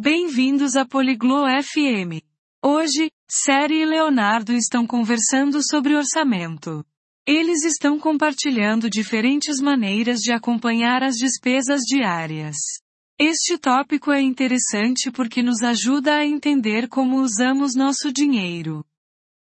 Bem-vindos a Poliglo FM. Hoje, Série e Leonardo estão conversando sobre orçamento. Eles estão compartilhando diferentes maneiras de acompanhar as despesas diárias. Este tópico é interessante porque nos ajuda a entender como usamos nosso dinheiro.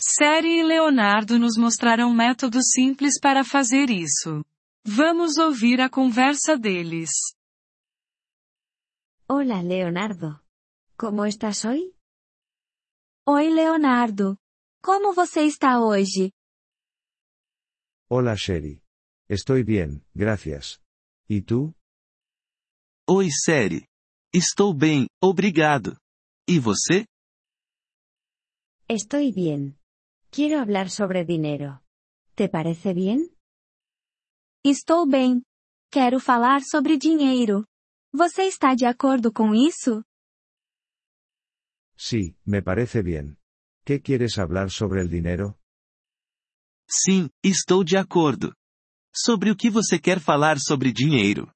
Série e Leonardo nos mostrarão métodos simples para fazer isso. Vamos ouvir a conversa deles. Hola Leonardo. ¿Cómo estás hoy? Oi Leonardo. Como você está hoje? Hola Sherry. Estoy bien, gracias. ¿Y tú? Oi Seri. Estou bem, obrigado. E você? Estoy bien. Quiero hablar sobre dinero. ¿Te parece bien? Estou bem. Quero falar sobre dinheiro. Você está de acordo com isso? Sí, me parece bien. ¿Qué quieres hablar sobre el dinero? Sim, estou de acordo. Sobre o que você quer falar sobre dinheiro?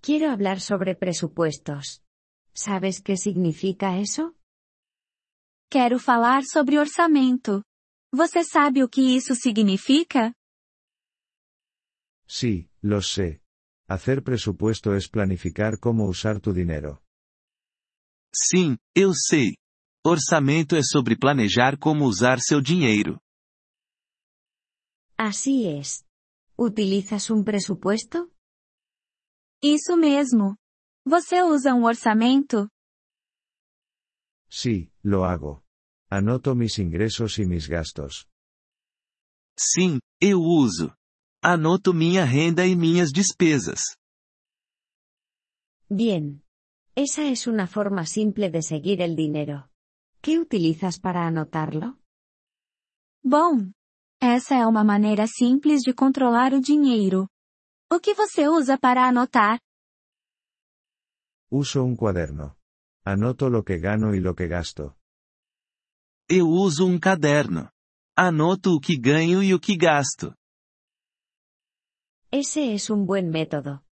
Quiero hablar sobre presupuestos. ¿Sabes qué significa eso? Quero falar sobre orçamento. Você sabe o que isso significa? Sí, lo sé. Hacer presupuesto es planificar cómo usar tu dinero. Sim, eu sei. Orçamento é sobre planejar como usar seu dinheiro. Así es. ¿Utilizas un presupuesto? Isso mesmo. Você usa um orçamento? Sí, lo hago. Anoto mis ingresos y mis gastos. Sim, eu uso. Anoto minha renda e minhas despesas. Bien. Esa es una forma simple de seguir el dinero. ¿Qué utilizas para anotarlo? Bom, essa é uma maneira simples de controlar o dinheiro. O que você usa para anotar? Uso un cuaderno. Anoto lo que gano y lo que gasto. Eu uso um caderno. Anoto o que ganho e o que gasto. Ese es un buen método.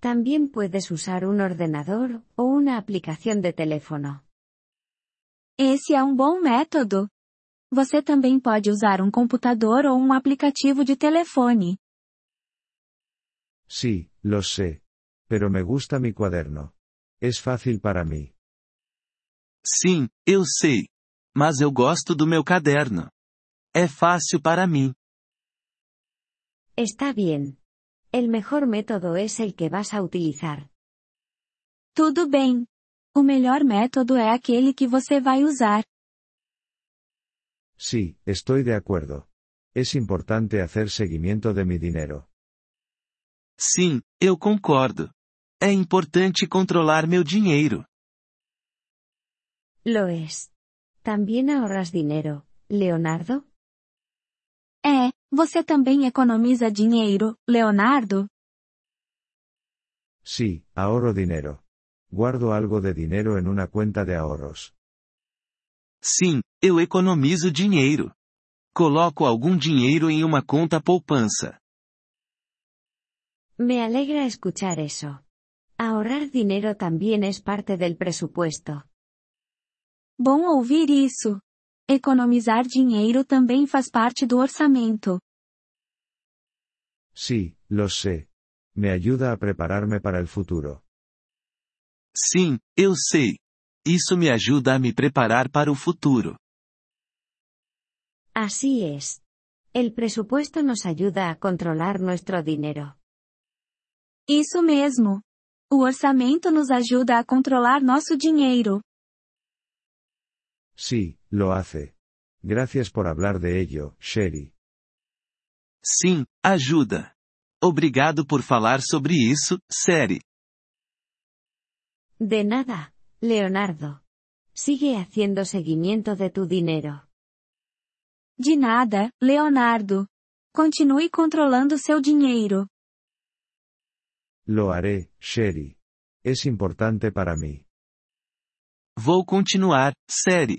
También puedes usar un ordenador o una aplicación de teléfono. Esse é um bom método. Você também pode usar um computador ou um aplicativo de telefone. Sí, lo sé. Pero me gusta mi cuaderno. Es fácil para mí. Sim, eu sei. Mas eu gosto do meu caderno. É fácil para mim. Está bien. El mejor método es el que vas a utilizar. Tudo bem. O melhor método é aquele que você vai usar. Sí, estoy de acuerdo. Es importante hacer seguimiento de mi dinero. Sim, eu concordo. É importante controlar meu dinheiro. Lo es. ¿También ahorras dinero, Leonardo? É, você também economiza dinheiro, Leonardo? Sí, ahorro dinero. Guardo algo de dinero en una cuenta de ahorros. Sim, eu economizo dinheiro. Coloco algum dinheiro em uma conta poupança. Me alegra escuchar eso. Ahorrar dinero también es parte del presupuesto. Bom ouvir isso. Economizar dinheiro também faz parte do orçamento. Sí, lo sé. Me ayuda a prepararme para el futuro. Sim, eu sei. Isso me ajuda a me preparar para o futuro. Así es. El presupuesto nos ayuda a controlar nuestro dinero. Isso mesmo. O orçamento nos ajuda a controlar nosso dinheiro. Sí, lo hace. Gracias por hablar de ello, Sherry. Sim, ajuda. Obrigado por falar sobre isso, Seri. De nada, Leonardo. Sigue haciendo seguimiento de tu dinero. De nada, Leonardo. Continue controlando seu dinheiro. Lo haré, Sherry. Es importante para mí. Vou continuar, Seri.